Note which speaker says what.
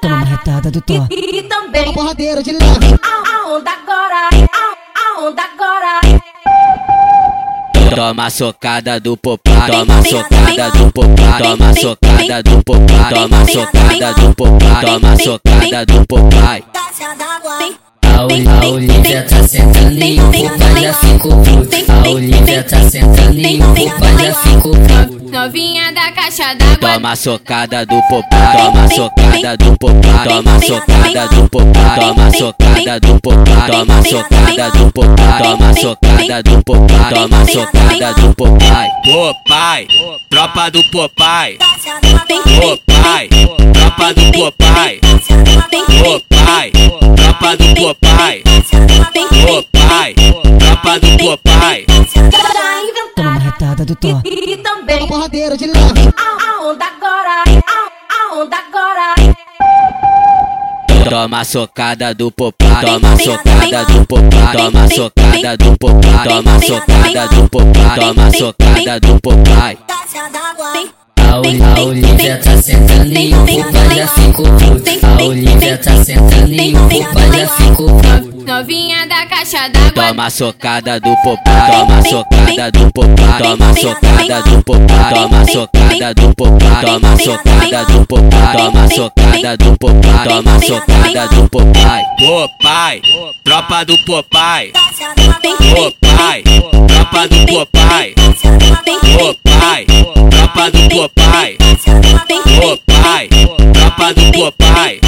Speaker 1: Toma uma retada do Thor.
Speaker 2: E, e também
Speaker 3: Porradeiro de leve.
Speaker 2: a, a onda agora, a, a onda agora.
Speaker 4: Toma socada do popai, toma socada do popai, toma socada do popai, toma socada do popai, toma socada do popai.
Speaker 5: A, Ol- a Olivia tá sentando e o papai já ficou puto. A Olivia tá sentando e o já ficou puto.
Speaker 6: Novinha da caixa d'água.
Speaker 4: Toma socada do popai, toma socada do popai, toma socada do popai, toma socada do popai, toma socada do popai, toma socada do popai, toma socada do popai. Popai, tropa do popai. Popai, tropa do popai. Popai, tropa do popai. Popai, tropa do.
Speaker 2: Tá inventado.
Speaker 1: Toma uma retada do Thor.
Speaker 2: E, e também
Speaker 3: Porradeiro de leve.
Speaker 2: a, a onda agora, a, a onda agora.
Speaker 4: Toma socada do popai, toma socada do popai, toma socada do popai, toma socada do popai, toma socada do popai.
Speaker 5: A, Ol- a Olivia tá sentando e o papai já ficou puto. A Olivia tá sentando e o papai já ficou puto.
Speaker 6: Novinha da caixa d'água.
Speaker 4: Toma socada do popai, toma socada do popai, toma socada do popai, toma socada do popai, toma socada do popai, toma socada do popai, toma socada do popai. Popai, tropa do popai. Popai, tropa do popai. Popai, tropa do popai. Popai, tropa do popai.